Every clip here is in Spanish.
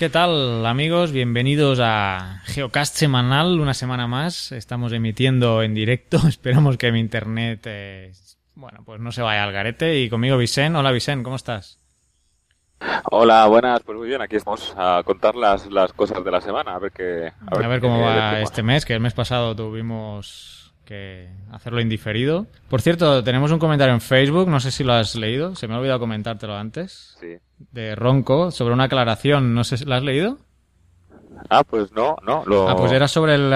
¿Qué tal amigos? Bienvenidos a Geocast semanal, una semana más. Estamos emitiendo en directo. Esperamos que mi internet, eh, bueno, pues no se vaya al garete. Y conmigo Vicen. Hola Vicen, ¿cómo estás? Hola, buenas. Pues muy bien, aquí estamos a contar las, las cosas de la semana. A ver qué. A ver, cómo va este mes, que el mes pasado tuvimos que hacerlo indiferido. Por cierto, tenemos un comentario en Facebook, no sé si lo has leído, se me ha olvidado comentártelo antes. Sí. De Ronco, sobre una aclaración, no sé si lo has leído. Ah, pues no, no. Lo... Ah, pues era sobre el...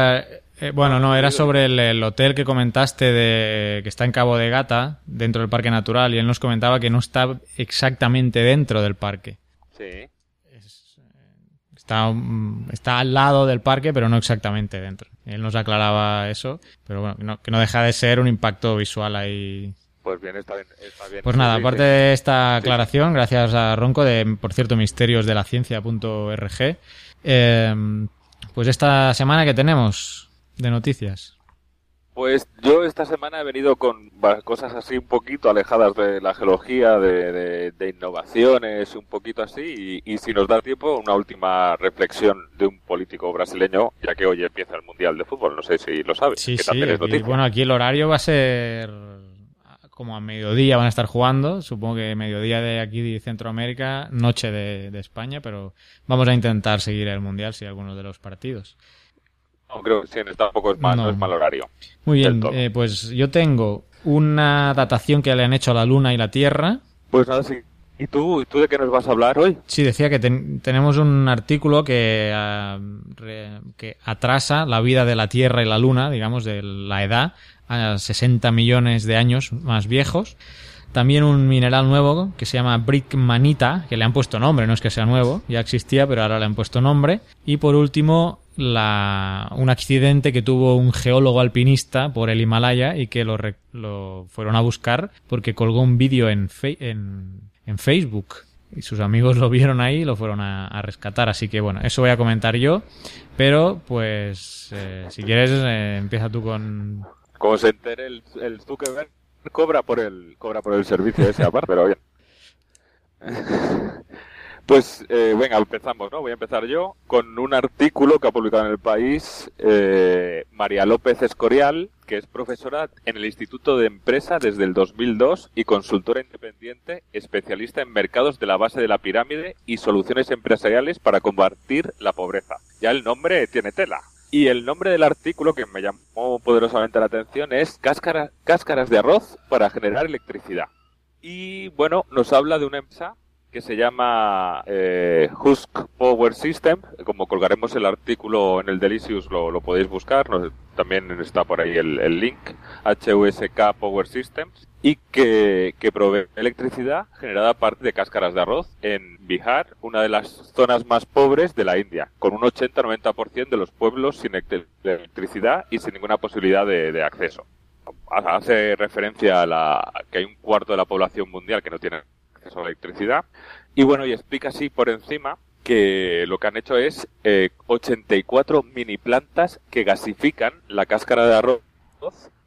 eh, bueno, no, era sobre el, el, hotel que comentaste de que está en Cabo de Gata, dentro del Parque Natural, y él nos comentaba que no está exactamente dentro del parque. Sí. Está, está al lado del parque, pero no exactamente dentro. Él nos aclaraba eso, pero bueno, que no, que no deja de ser un impacto visual ahí. Pues bien, está bien. Está bien. Pues nada, aparte de esta aclaración, sí. gracias a Ronco de, por cierto, misterios de la ciencia.org, eh, pues esta semana que tenemos de noticias. Pues yo esta semana he venido con cosas así un poquito alejadas de la geología, de, de, de innovaciones, un poquito así, y, y, si nos da tiempo, una última reflexión de un político brasileño, ya que hoy empieza el Mundial de Fútbol, no sé si lo sabes. Sí, sí, aquí, bueno, aquí el horario va a ser como a mediodía van a estar jugando, supongo que mediodía de aquí de Centroamérica, noche de, de España, pero vamos a intentar seguir el Mundial si alguno de los partidos. No, creo que sí, tampoco es mal, no. no es mal horario. Muy bien, eh, pues yo tengo una datación que le han hecho a la Luna y la Tierra. Pues nada, sí. ¿Y tú, ¿Y tú de qué nos vas a hablar hoy? Sí, decía que ten, tenemos un artículo que, uh, re, que atrasa la vida de la Tierra y la Luna, digamos, de la edad, a 60 millones de años más viejos. También un mineral nuevo que se llama Brickmanita, que le han puesto nombre, no es que sea nuevo, ya existía, pero ahora le han puesto nombre. Y por último, la, un accidente que tuvo un geólogo alpinista por el Himalaya y que lo, lo fueron a buscar porque colgó un vídeo en, en, Facebook y sus amigos lo vieron ahí y lo fueron a, a, rescatar. Así que bueno, eso voy a comentar yo, pero pues eh, si quieres eh, empieza tú con... Como se entere el, el Zuckerberg cobra por el cobra por el servicio ese aparte, pero bien. Pues eh, venga, empezamos, ¿no? Voy a empezar yo con un artículo que ha publicado en el país eh, María López Escorial, que es profesora en el Instituto de Empresa desde el 2002 y consultora independiente, especialista en mercados de la base de la pirámide y soluciones empresariales para combatir la pobreza. Ya el nombre tiene tela. Y el nombre del artículo que me llamó poderosamente la atención es Cáscara, Cáscaras de arroz para generar electricidad. Y bueno, nos habla de una empresa que se llama eh, Husk Power System. Como colgaremos el artículo en el Delicious, lo, podéis buscar. También está por ahí el, link. HUSK Power Systems. Y que, que provee electricidad generada a partir de cáscaras de arroz en Bihar, una de las zonas más pobres de la India, con un 80-90% de los pueblos sin electricidad y sin ninguna posibilidad de, de acceso. Hace referencia a la, que hay un cuarto de la población mundial que no tiene a electricidad. Y bueno, y explica así por encima que lo que han hecho es eh, 84 mini plantas que gasifican la cáscara de arroz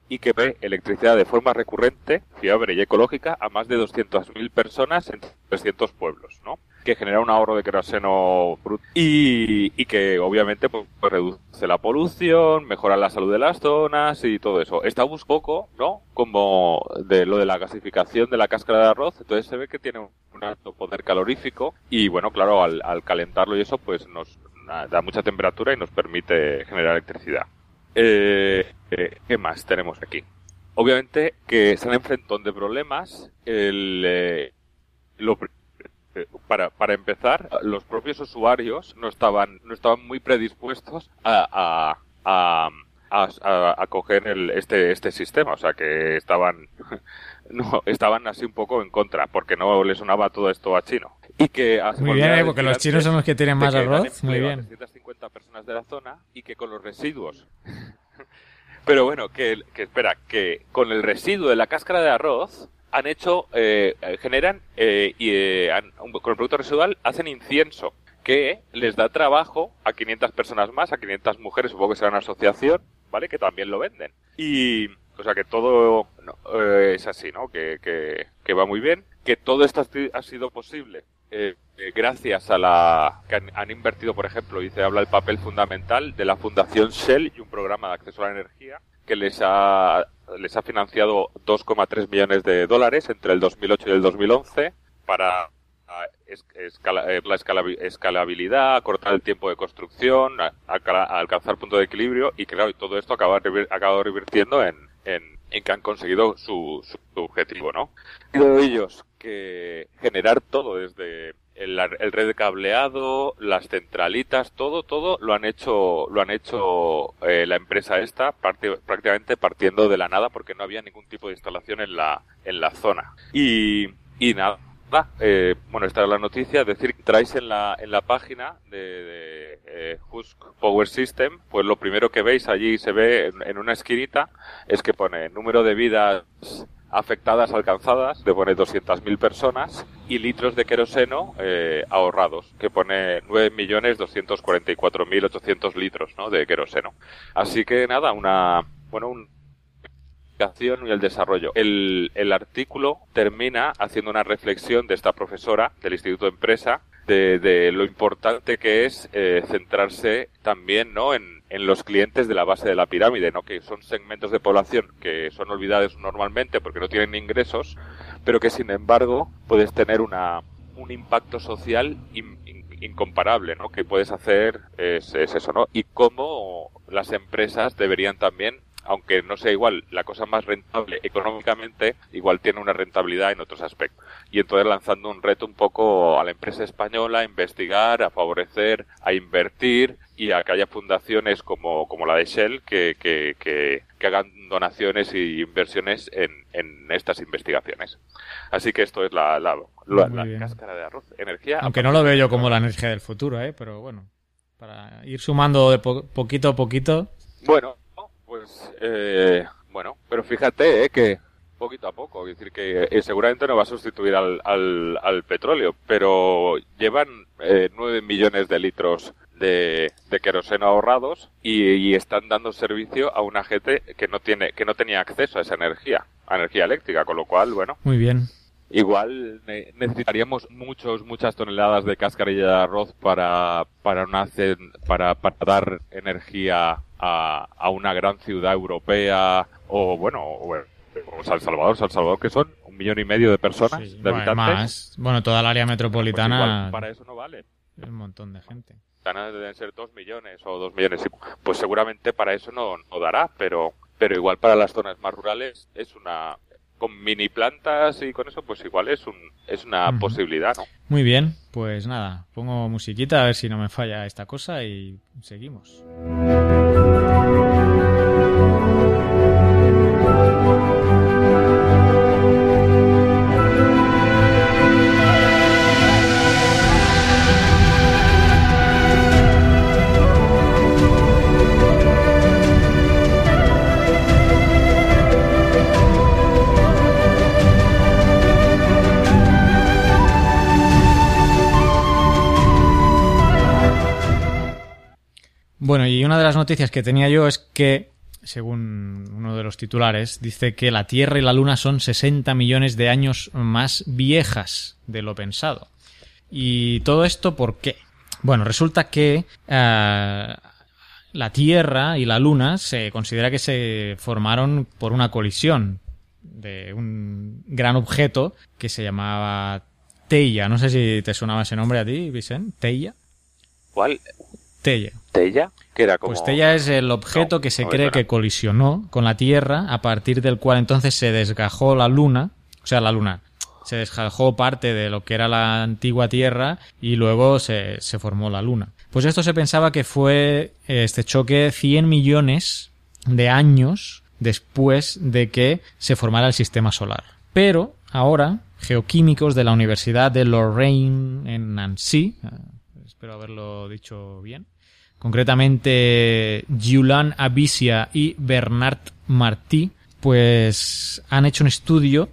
y que ve electricidad de forma recurrente, fiable y ecológica a más de 200.000 personas en 300 pueblos, ¿no? Que genera un ahorro de queroseno y, y que obviamente pues, pues, reduce la polución, mejora la salud de las zonas y todo eso. Está un poco, ¿no? Como de lo de la gasificación de la cáscara de arroz, entonces se ve que tiene un alto poder calorífico y bueno, claro, al, al calentarlo y eso pues nos da mucha temperatura y nos permite generar electricidad. Eh, eh, ¿Qué más tenemos aquí? Obviamente que se han de problemas. El, eh, para, para empezar, los propios usuarios no estaban, no estaban muy predispuestos a, a, a, a, coger el, este, este sistema. O sea, que estaban, no, estaban así un poco en contra, porque no les sonaba todo esto a chino. Y que Muy bien, ¿eh? porque los chinos son los que tienen más arroz. Muy bien. 350 personas de la zona y que con los residuos. Pero bueno, que, que espera, que con el residuo de la cáscara de arroz han hecho, eh, generan eh, y eh, han, con el producto residual hacen incienso que les da trabajo a 500 personas más, a 500 mujeres, supongo que será una asociación, ¿vale? Que también lo venden. Y, o sea, que todo eh, es así, ¿no? Que, que, que, va muy bien. Que todo esto ha sido posible eh, eh, gracias a la que han, han, invertido, por ejemplo, y se habla el papel fundamental de la Fundación Shell y un programa de acceso a la energía que les ha les ha financiado 2,3 millones de dólares entre el 2008 y el 2011 para escala, la escalabilidad, acortar el tiempo de construcción, alcanzar punto de equilibrio y claro, y todo esto acaba, acaba revirtiendo en, en, en, que han conseguido su, su objetivo, ¿no? De ellos que generar todo desde el, el, red de cableado, las centralitas, todo, todo lo han hecho, lo han hecho eh, la empresa esta parte, prácticamente partiendo de la nada porque no había ningún tipo de instalación en la, en la zona. Y, y nada, eh, bueno, esta es la noticia, es decir, traéis en la, en la página de, de eh, Husk Power System, pues lo primero que veis allí se ve en, en una esquinita es que pone número de vidas afectadas alcanzadas, que pone 200.000 personas, y litros de queroseno eh, ahorrados, que pone 9.244.800 litros ¿no? de queroseno. Así que nada, una, bueno, un y el desarrollo. El, el artículo termina haciendo una reflexión de esta profesora del Instituto de Empresa de, de lo importante que es eh, centrarse también ¿no? en, en los clientes de la base de la pirámide, ¿no? que son segmentos de población que son olvidados normalmente porque no tienen ingresos, pero que sin embargo puedes tener una, un impacto social in, in, incomparable, ¿no? que puedes hacer es, es eso, ¿no? Y cómo las empresas deberían también aunque no sea igual la cosa más rentable económicamente, igual tiene una rentabilidad en otros aspectos. Y entonces lanzando un reto un poco a la empresa española a investigar, a favorecer, a invertir y a que haya fundaciones como, como la de Shell que, que, que, que hagan donaciones y inversiones en, en, estas investigaciones. Así que esto es la, la, la, la cáscara de arroz. Energía. Aunque no lo veo yo como la energía del futuro, ¿eh? pero bueno, para ir sumando de po poquito a poquito. Bueno, pues eh, bueno, pero fíjate eh, que poquito a poco, es decir, que eh, seguramente no va a sustituir al, al, al petróleo, pero llevan eh, 9 millones de litros de, de queroseno ahorrados y, y, están dando servicio a una gente que no tiene que no tenía acceso a esa energía, a energía eléctrica, con lo cual, bueno. Muy bien. Igual necesitaríamos muchos, muchas toneladas de cascarilla de arroz para, para, una, para, para dar energía a, a una gran ciudad europea o, bueno, o, o San Salvador, San Salvador que son un millón y medio de personas, sí, de habitantes. Más. Bueno, toda el área metropolitana. Pues igual, para eso no vale. Un montón de gente. Deben ser dos millones o dos millones. Pues seguramente para eso no, no dará, pero, pero igual para las zonas más rurales es una, con mini plantas y con eso, pues igual es un es una uh -huh. posibilidad, ¿no? Muy bien, pues nada, pongo musiquita a ver si no me falla esta cosa y seguimos. Bueno, y una de las noticias que tenía yo es que, según uno de los titulares, dice que la Tierra y la Luna son 60 millones de años más viejas de lo pensado. ¿Y todo esto por qué? Bueno, resulta que uh, la Tierra y la Luna se considera que se formaron por una colisión de un gran objeto que se llamaba Teia. No sé si te sonaba ese nombre a ti, Vicente. ¿Teia? ¿Cuál? Teia. Que era como... Pues Teia es el objeto no, que se no cree que colisionó con la Tierra, a partir del cual entonces se desgajó la Luna, o sea, la Luna, se desjalajó parte de lo que era la antigua Tierra y luego se, se formó la Luna. Pues esto se pensaba que fue eh, este choque 100 millones de años después de que se formara el sistema solar. Pero ahora, geoquímicos de la Universidad de Lorraine en Nancy, eh, espero haberlo dicho bien, concretamente Julian Abisia y Bernard Martí, pues han hecho un estudio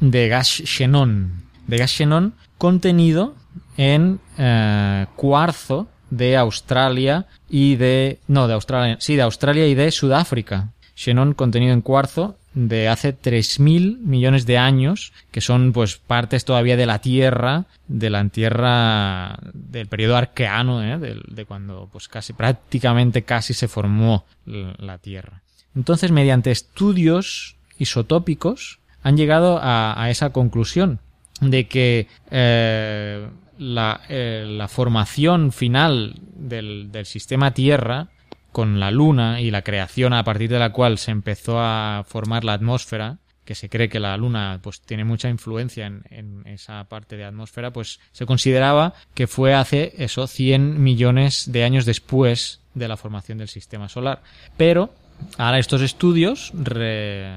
de gas xenón, de gas xenón contenido en eh, cuarzo de Australia y de no de Australia sí de Australia y de Sudáfrica. Xenón contenido en cuarzo de hace 3.000 millones de años, que son pues partes todavía de la Tierra, de la Tierra del periodo arqueano, ¿eh? de, cuando pues casi prácticamente casi se formó la Tierra. Entonces, mediante estudios isotópicos, han llegado a, a esa conclusión de que eh, la, eh, la, formación final del, del sistema Tierra con la Luna y la creación a partir de la cual se empezó a formar la atmósfera, que se cree que la Luna pues tiene mucha influencia en, esa parte de atmósfera, pues se consideraba que fue hace eso 100 millones de años después de la formación del sistema solar. Pero ahora estos estudios re,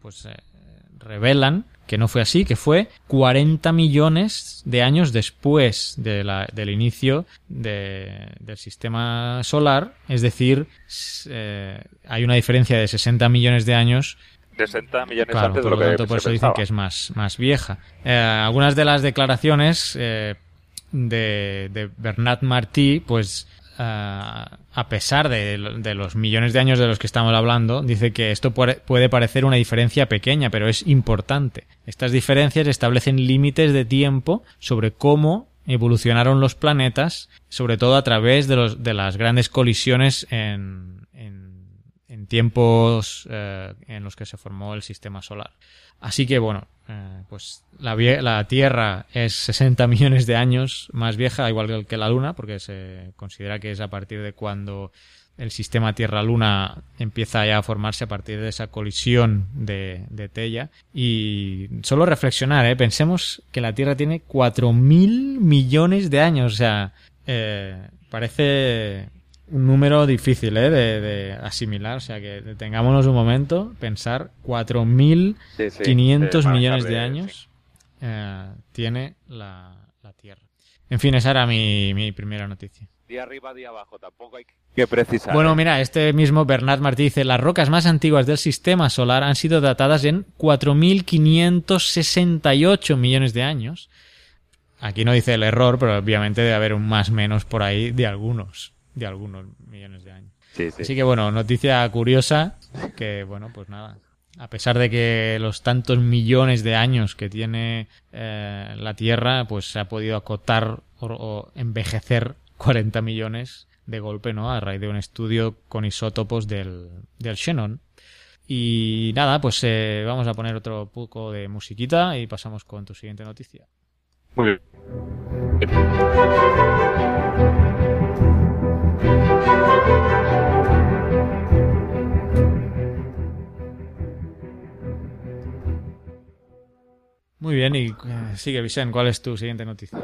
pues eh, revelan que no fue así, que fue 40 millones de años después de la, del inicio de, del sistema solar, es decir, eh, hay una diferencia de 60 millones de años. 60 millones claro, antes de lo lo que tanto, por eso dicen que es más, más vieja. Eh, algunas de las declaraciones eh, de, de Bernard Martí, pues a pesar de, los millones de años de los que estamos hablando, dice que esto puede, parecer una diferencia pequeña, pero es importante. Estas diferencias establecen límites de tiempo sobre cómo evolucionaron los planetas, sobre todo a través de, los, de las grandes colisiones en tiempos eh, en los que se formó el sistema solar. Así que bueno, eh, pues la, la, Tierra es 60 millones de años más vieja, igual que la Luna, porque se considera que es a partir de cuando el sistema Tierra-Luna empieza ya a formarse a partir de esa colisión de, de Tella. Y solo reflexionar, ¿eh? pensemos que la Tierra tiene 4.000 millones de años, o sea, parece un número difícil ¿eh? de, de, asimilar, o sea que detengámonos un momento, pensar 4.500 sí, sí, millones de años eh, tiene la, la, Tierra. En fin, esa era mi, mi, primera noticia. Día arriba, día abajo, tampoco hay que precisar. Bueno, mira, este mismo Bernard Martí dice, las rocas más antiguas del sistema solar han sido datadas en 4.568 millones de años. Aquí no dice el error, pero obviamente debe haber un más menos por ahí de algunos de algunos millones de años. Sí, sí. Así que bueno, noticia curiosa que bueno, pues nada. A pesar de que los tantos millones de años que tiene eh, la Tierra, pues se ha podido acotar o, o, envejecer 40 millones de golpe, ¿no? A raíz de un estudio con isótopos del, del xenón. Y nada, pues eh, vamos a poner otro poco de musiquita y pasamos con tu siguiente noticia. Muy bien. Muy bien, y eh, sigue Vicente, ¿cuál es tu siguiente noticia?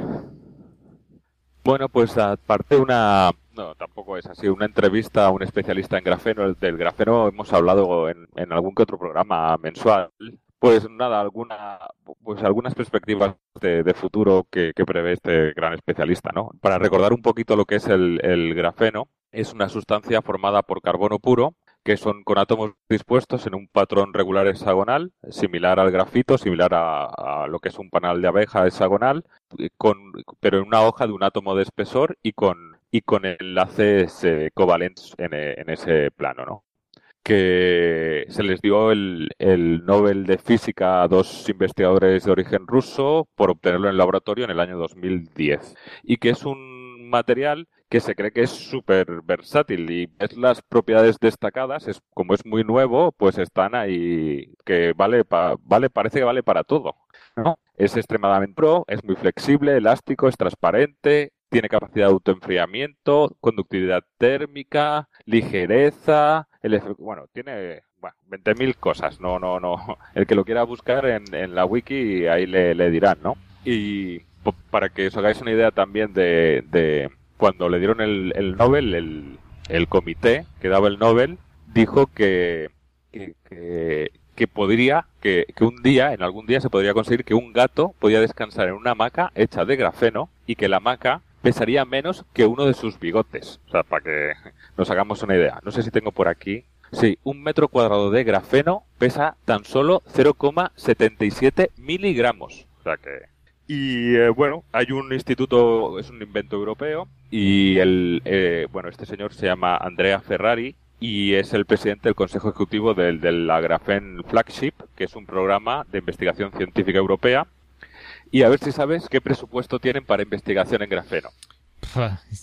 Bueno, pues aparte una, no, tampoco es así, una entrevista a un especialista en grafeno, del grafeno hemos hablado en, algún que otro programa mensual. Pues nada, alguna, pues algunas perspectivas de, futuro que, prevé este gran especialista, ¿no? Para recordar un poquito lo que es el grafeno, es una sustancia formada por carbono puro que son con átomos dispuestos en un patrón regular hexagonal, similar al grafito, similar a, lo que es un panal de abeja hexagonal, con, pero en una hoja de un átomo de espesor y con, y con enlaces eh, covalentes en, en, ese plano, ¿no? Que se les dio el, el, Nobel de Física a dos investigadores de origen ruso por obtenerlo en el laboratorio en el año 2010. Y que es un material que se cree que es súper versátil y es las propiedades destacadas, es, como es muy nuevo, pues están ahí, que vale, pa, vale parece que vale para todo. ¿no? Es extremadamente pro, es muy flexible, elástico, es transparente, tiene capacidad de autoenfriamiento, conductividad térmica, ligereza, el bueno, tiene bueno, 20.000 cosas. No, no, no. El que lo quiera buscar en, en la wiki, ahí le, dirán, ¿no? Y para que os hagáis una idea también de cuando le dieron el, el Nobel, el, el comité que daba el Nobel dijo que, que, podría, que, que, un día, en algún día se podría conseguir que un gato podía descansar en una hamaca hecha de grafeno y que la hamaca pesaría menos que uno de sus bigotes. O sea, para que nos hagamos una idea. No sé si tengo por aquí. Sí, un metro cuadrado de grafeno pesa tan solo 0,77 miligramos. O sea que... Y eh, bueno, hay un instituto, es un invento europeo, y el, eh, bueno, este señor se llama Andrea Ferrari y es el presidente del Consejo Ejecutivo del, del la Graphene Flagship, que es un programa de investigación científica europea. Y a ver si sabes qué presupuesto tienen para investigación en grafeno.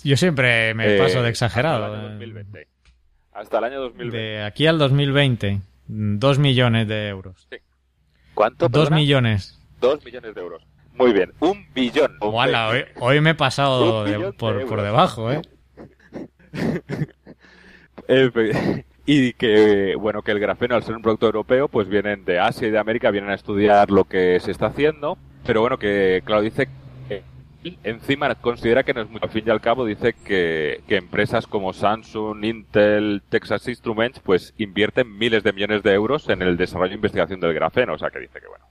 Yo siempre me paso de exagerado. Hasta el año 2020. Hasta el año 2020. De aquí al 2020, dos millones de euros. Sí. ¿Cuánto? Dos perdona? millones. Dos millones de euros. Muy bien, un billón. Hola, hoy, hoy, me he pasado Un de, billón de por, por debajo, ¿eh? Eh, y que, bueno, que el grafeno, al ser un producto europeo, pues vienen de Asia y de América, vienen a estudiar lo que se está haciendo. Pero bueno, que, claro, dice que encima considera que no es mucho. Al fin y al cabo, dice que, que empresas como Samsung, Intel, Texas Instruments, pues invierten miles de millones de euros en el desarrollo e investigación del grafeno. O sea, que dice que, bueno.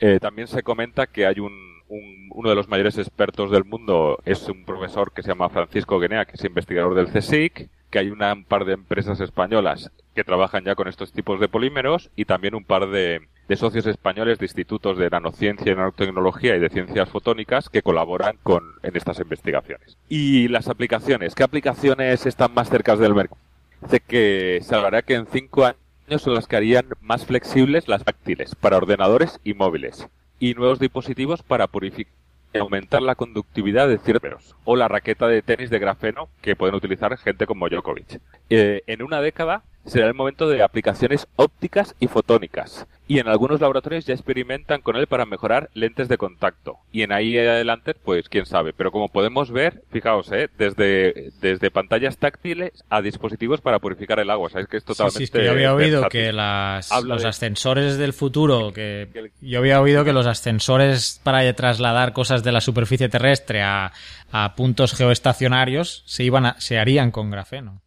Eh, también se comenta que hay un, un, uno de los mayores expertos del mundo, es un profesor que se llama Francisco Guinea, que es investigador del CSIC, que hay una, un par de empresas españolas que trabajan ya con estos tipos de polímeros y también un par de, de socios españoles de institutos de nanociencia y nanotecnología y de ciencias fotónicas que colaboran con, en estas investigaciones. Y las aplicaciones, ¿qué aplicaciones están más cerca del mercado? Dice que se hablará que en cinco años son las que harían más flexibles las táctiles para ordenadores y móviles y nuevos dispositivos para purificar y aumentar la conductividad de ciertos o la raqueta de tenis de grafeno que pueden utilizar gente como Djokovic. Eh, en una década será el momento de aplicaciones ópticas y fotónicas. Y en algunos laboratorios ya experimentan con él para mejorar lentes de contacto. Y en ahí adelante pues quién sabe. Pero como podemos ver fijaos eh, desde desde pantallas táctiles a dispositivos para purificar el agua. Sabes que es totalmente sí, sí, es que yo había oído versátil. que las, Habla los de- ascensores del futuro que yo había oído que los ascensores para trasladar cosas de la superficie terrestre a, a puntos geoestacionarios se iban a- se harían con grafeno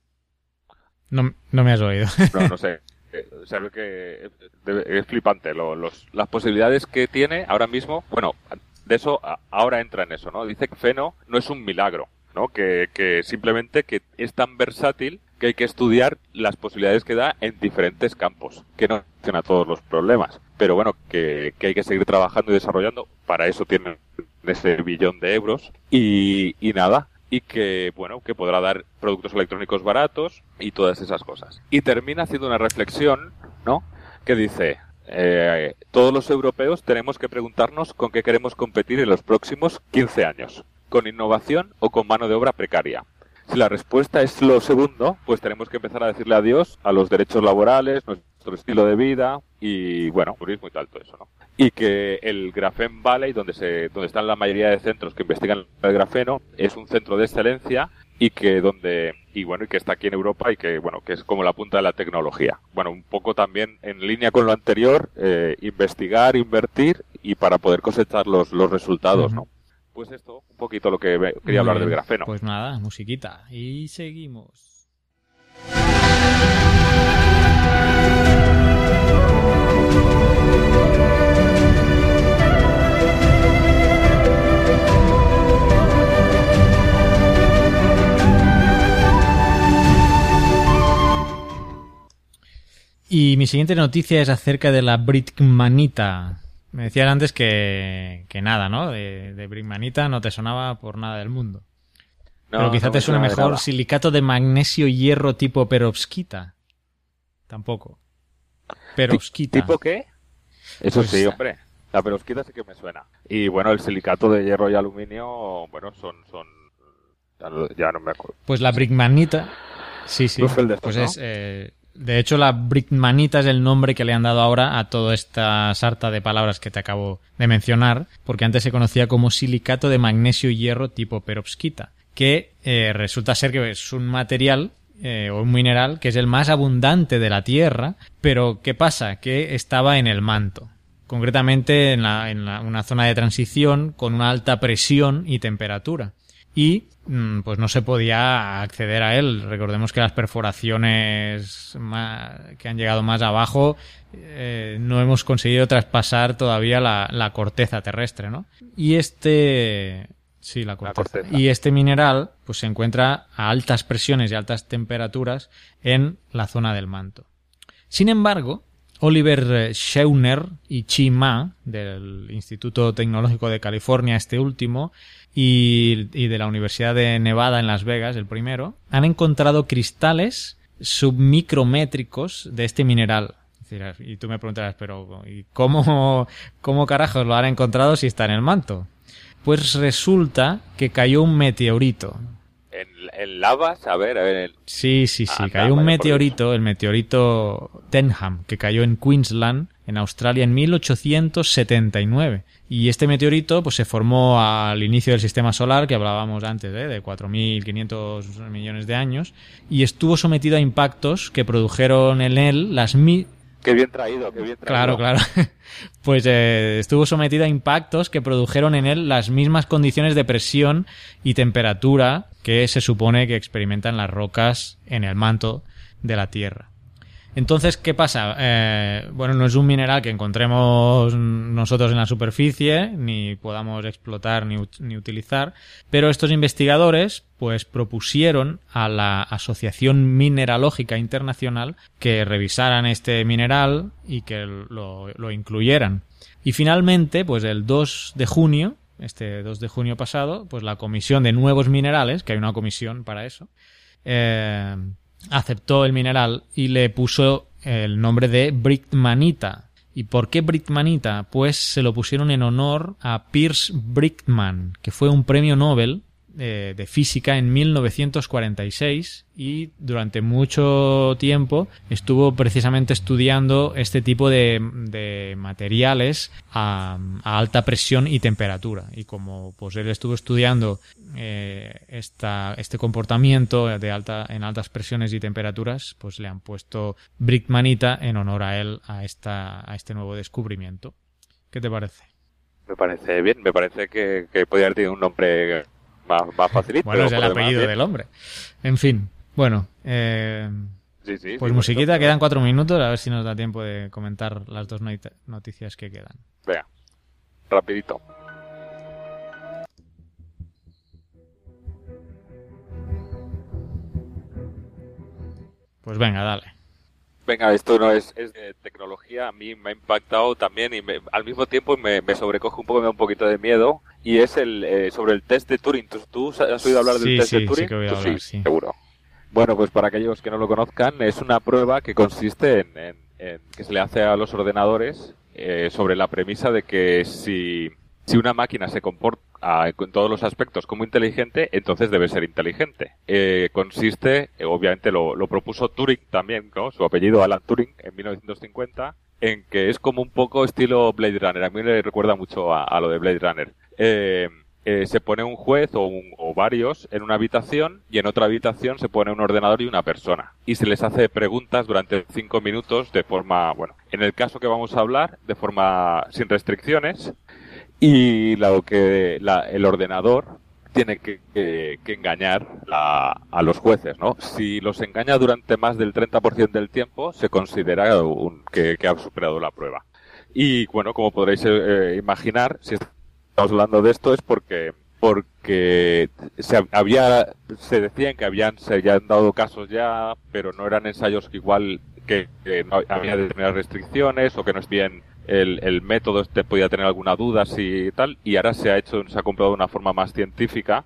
no, no me has oído no, no sé. Eh, que debe- es flipante lo- los, las posibilidades que tiene ahora mismo. Bueno, de eso a- ahora entra en eso, ¿no? Dice que Feno no es un milagro, ¿no? Que, que simplemente que es tan versátil que hay que estudiar las posibilidades que da en diferentes campos, que no soluciona todos los problemas. Pero bueno, que, que hay que seguir trabajando y desarrollando. Para eso tienen ese billón de euros. Y, y nada, y que, bueno, que podrá dar productos electrónicos baratos y todas esas cosas. Y termina haciendo una reflexión, ¿no? Que dice, eh, todos los europeos tenemos que preguntarnos con qué queremos competir en los próximos 15 años, con innovación o con mano de obra precaria. Si la respuesta es lo segundo, pues tenemos que empezar a decirle adiós a los derechos laborales, nuestro estilo de vida y, bueno, turismo y tal, todo eso, ¿no? Y que el Graphen Valley, donde, se, donde están la mayoría de centros que investigan el grafeno, es un centro de excelencia y que donde y bueno y que está aquí en Europa y que bueno que es como la punta de la tecnología. Bueno un poco también en línea con lo anterior eh, investigar invertir y para poder cosechar los, los resultados Ujú. no pues esto un poquito lo que quería hablar del grafeno. pues nada musiquita. Y seguimos mi siguiente noticia es acerca de la Britmanita. Me decían antes que, que nada, ¿no? De, de Britmanita no te sonaba por nada del mundo. No, Pero quizá no te suene mejor silicato de magnesio hierro tipo perovskita. Tampoco. Perovskita. ¿Tipo qué? Eso Pues- sí, hombre. La perovskita sí que me suena. Y bueno, el silicato de hierro y aluminio, bueno, son... son ya no, ya no me acuerdo. Pues la Brickmanita. Sí, sí. Pues ¿no? es. eh, de hecho, la Brickmanita es el nombre que le han dado ahora a toda esta sarta de palabras que te acabo de mencionar, porque antes se conocía como silicato de magnesio y hierro tipo perovskita, que eh, resulta ser que es un material eh, o un mineral que es el más abundante de la Tierra, pero ¿qué pasa? Que estaba en el manto, concretamente en, la, una zona de transición con una alta presión y temperatura. Y mm, pues no se podía acceder a él. Recordemos que las perforaciones más, que han llegado más abajo eh, no hemos conseguido traspasar todavía la, la corteza terrestre, ¿no? Y este Sí, la corteza. La corteza. Y este mineral pues se encuentra a altas presiones y altas temperaturas en la zona del manto. Sin embargo, Oliver Scheuner y Chi Ma, del Instituto Tecnológico de California, este último, y, y de la Universidad de Nevada en Las Vegas, el primero, han encontrado cristales submicrométricos de este mineral. Y tú me preguntarás, pero ¿y cómo, cómo carajos lo han encontrado si está en el manto? Pues resulta que cayó un meteorito. En, en lavas, a ver, a ver. Sí, sí, sí. Ah, cayó un meteorito, el meteorito Denham, que cayó en Queensland, en Australia, en 1879. Y este meteorito pues se formó al inicio del sistema solar, que hablábamos antes, ¿eh? de 4.500 millones de años, y estuvo sometido a impactos que produjeron en él las mi Qué bien traído, qué bien traído. Claro, claro. Pues eh, estuvo sometido a impactos que produjeron en él las mismas condiciones de presión y temperatura que se supone que experimentan las rocas en el manto de la Tierra. Entonces, ¿qué pasa? Eh, bueno, no es un mineral que encontremos nosotros en la superficie, ni podamos explotar ni, ni utilizar, pero estos investigadores pues propusieron a la Asociación Mineralógica Internacional que revisaran este mineral y que lo, lo incluyeran. Y finalmente, pues el 2 de junio, este 2 de junio pasado, pues la Comisión de Nuevos Minerales, que hay una comisión para eso, eh, aceptó el mineral y le puso el nombre de Brickmanita. ¿Y por qué Brickmanita? Pues se lo pusieron en honor a Pierce Brickman, que fue un premio Nobel eh, de física en 1946 y durante mucho tiempo estuvo precisamente estudiando este tipo de, de materiales a, alta presión y temperatura. Y como pues él estuvo estudiando eh, esta, este comportamiento de alta, en altas presiones y temperaturas, pues le han puesto Brickmanita en honor a él a, esta, a este nuevo descubrimiento. ¿Qué te parece? Me parece bien, me parece que, que podría haber tenido un nombre más, más facilito. Bueno, es el apellido del hombre. En fin, bueno, eh, Sí, sí, pues sí, musiquita, quedan cuatro minutos, a ver si nos da tiempo de comentar las dos not- noticias que quedan. Venga, rapidito. Pues venga, dale. Venga, esto no es, es de tecnología, a mí me ha impactado también y me- al mismo tiempo me, me sobrecoge un poco, me da un poquito de miedo y es el eh, sobre el test de Turing. ¿Tú, tú has oído hablar Sí, del test sí, de Turing? sí que sí. seguro. Bueno, pues para aquellos que no lo conozcan, es una prueba que consiste en, en- en que se le hace a los ordenadores eh, sobre la premisa de que si, si una máquina se comporta ah, en todos los aspectos como inteligente, entonces debe ser inteligente. Eh, consiste, eh, obviamente lo, lo propuso Turing también, ¿no? su apellido Alan Turing, en 1950, en que es como un poco estilo Blade Runner. A mí me recuerda mucho a, a lo de Blade Runner. Eh, eh, se pone un juez o, un- o varios en una habitación y en otra habitación se pone un ordenador y una persona. Y se les hace preguntas durante cinco minutos de forma, bueno, en el caso que vamos a hablar, de forma sin restricciones. Y lo que la- el ordenador tiene que, que- engañar a, a los jueces, ¿no? Si los engaña durante más del 30% del tiempo, se considera un- que, que ha superado la prueba. Y bueno, como podréis eh, imaginar, si estamos hablando de esto es porque porque se hab- había se decían que habían se habían dado casos ya, pero no eran ensayos que igual que, que no había determinadas restricciones o que no es bien el, el método este podía tener alguna duda si tal y ahora se ha hecho se ha comprobado de una forma más científica.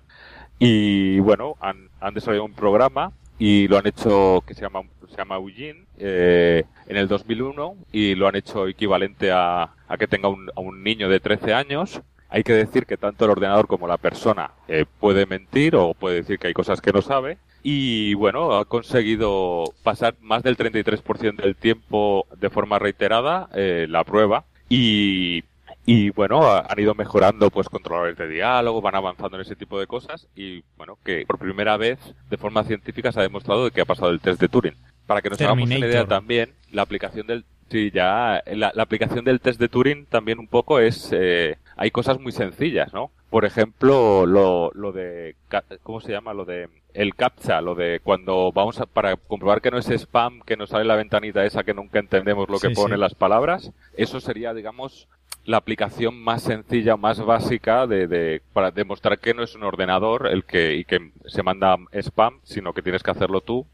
Y bueno han, han desarrollado un programa y lo han hecho que se llama se llama Eugene eh, en el 2001 y lo han hecho equivalente a, a que tenga un, a un niño de 13 años. Hay que decir que tanto el ordenador como la persona eh, puede mentir o puede decir que hay cosas que no sabe y bueno ha conseguido pasar más del 33% del tiempo de forma reiterada eh, la prueba y Y bueno, han ido mejorando pues controladores de diálogo, van avanzando en ese tipo de cosas y bueno, que por primera vez de forma científica se ha demostrado de que ha pasado el test de Turing. Para que nos hagamos una idea también, la aplicación del Sí, ya la, aplicación del test de Turing también un poco es eh, hay cosas muy sencillas, ¿no? Por ejemplo, lo, lo de ¿cómo se llama? Lo de el captcha, lo de cuando vamos a, para comprobar que no es spam, que nos sale la ventanita esa que nunca entendemos lo que pone las palabras, eso sería, digamos, la aplicación más sencilla, más básica de, de, para demostrar que no es un ordenador el que, y que se manda spam, sino que tienes que hacerlo tú.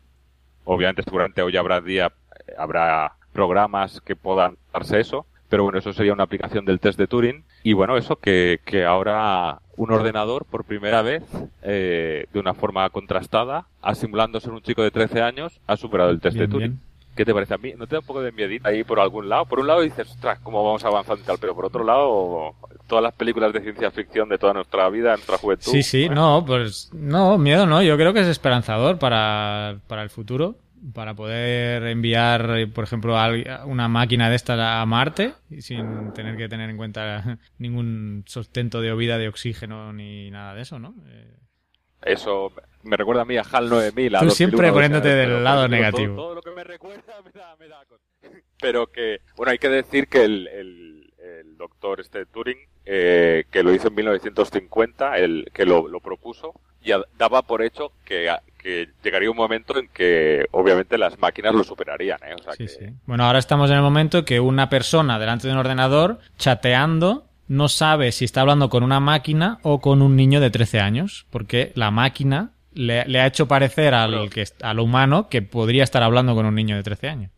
Obviamente, seguramente hoy habrá día, habrá programas que puedan darse eso, pero bueno, eso sería una aplicación del test de Turing. Y bueno, eso que, que ahora un ordenador por primera vez, eh, de una forma contrastada, asimilando ser un chico de 13 años, ha superado el test de Turing. ¿Qué te parece a mí? ¿No te da un poco de miedito ahí por algún lado? Por un lado dices, ostras, cómo vamos avanzando y tal, pero por otro lado, todas las películas de ciencia ficción de toda nuestra vida, nuestra juventud. Sí, sí, no, pues no, miedo no, yo creo que es esperanzador para, para el futuro para poder enviar, por ejemplo, una máquina de estas a Marte sin tener que tener en cuenta ningún sustento de vida de oxígeno ni nada de eso, ¿no? Eh, eso me recuerda a mí a HAL 9000. A Tú siempre poniéndote del lado negativo. Todo, lo que me recuerda me da, me da Pero que, bueno, hay que decir que el, el, el doctor este Turing, eh, que lo hizo en 1950, el que lo, lo propuso, ya daba por hecho que que llegaría un momento en que obviamente las máquinas lo superarían. ¿eh? sí, sí. Bueno, ahora estamos en el momento que una persona delante de un ordenador chateando no sabe si está hablando con una máquina o con un niño de 13 años, porque la máquina le, ha hecho parecer al, que, al humano que podría estar hablando con un niño de 13 años.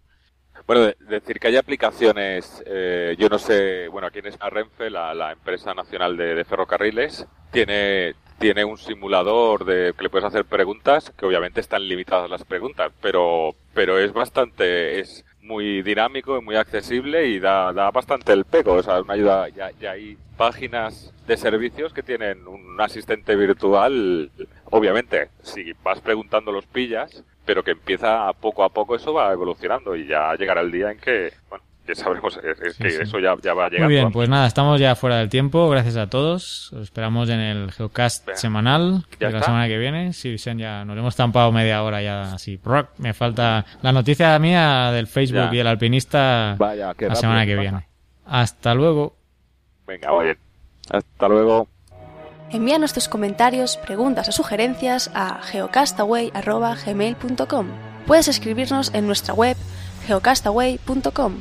Bueno, decir que hay aplicaciones, eh, yo no sé, bueno, aquí en Renfe, la, la empresa nacional de, de, ferrocarriles, tiene, tiene un simulador de que le puedes hacer preguntas, que obviamente están limitadas las preguntas, pero, pero es bastante, es muy dinámico y muy accesible y da, da bastante el pego, o sea, una ayuda, ya, ya hay páginas de servicios que tienen un asistente virtual, obviamente, si vas preguntando los pillas, pero que empieza poco a poco eso va evolucionando y ya llegará el día en que, bueno, que sabremos es, que eso ya, ya, va a llegar. Muy bien, pues nada, estamos ya fuera del tiempo. Gracias a todos. Os esperamos en el Geocast semanal de la semana que viene. Sí, ya nos hemos tampado media hora ya así. Me falta la noticia mía del Facebook y el alpinista Vaya, la semana que viene. Hasta luego. Venga, oye. Hasta luego. Envíanos tus comentarios, preguntas o sugerencias a geocastaway.gmail.com. Puedes escribirnos en nuestra web geocastaway.com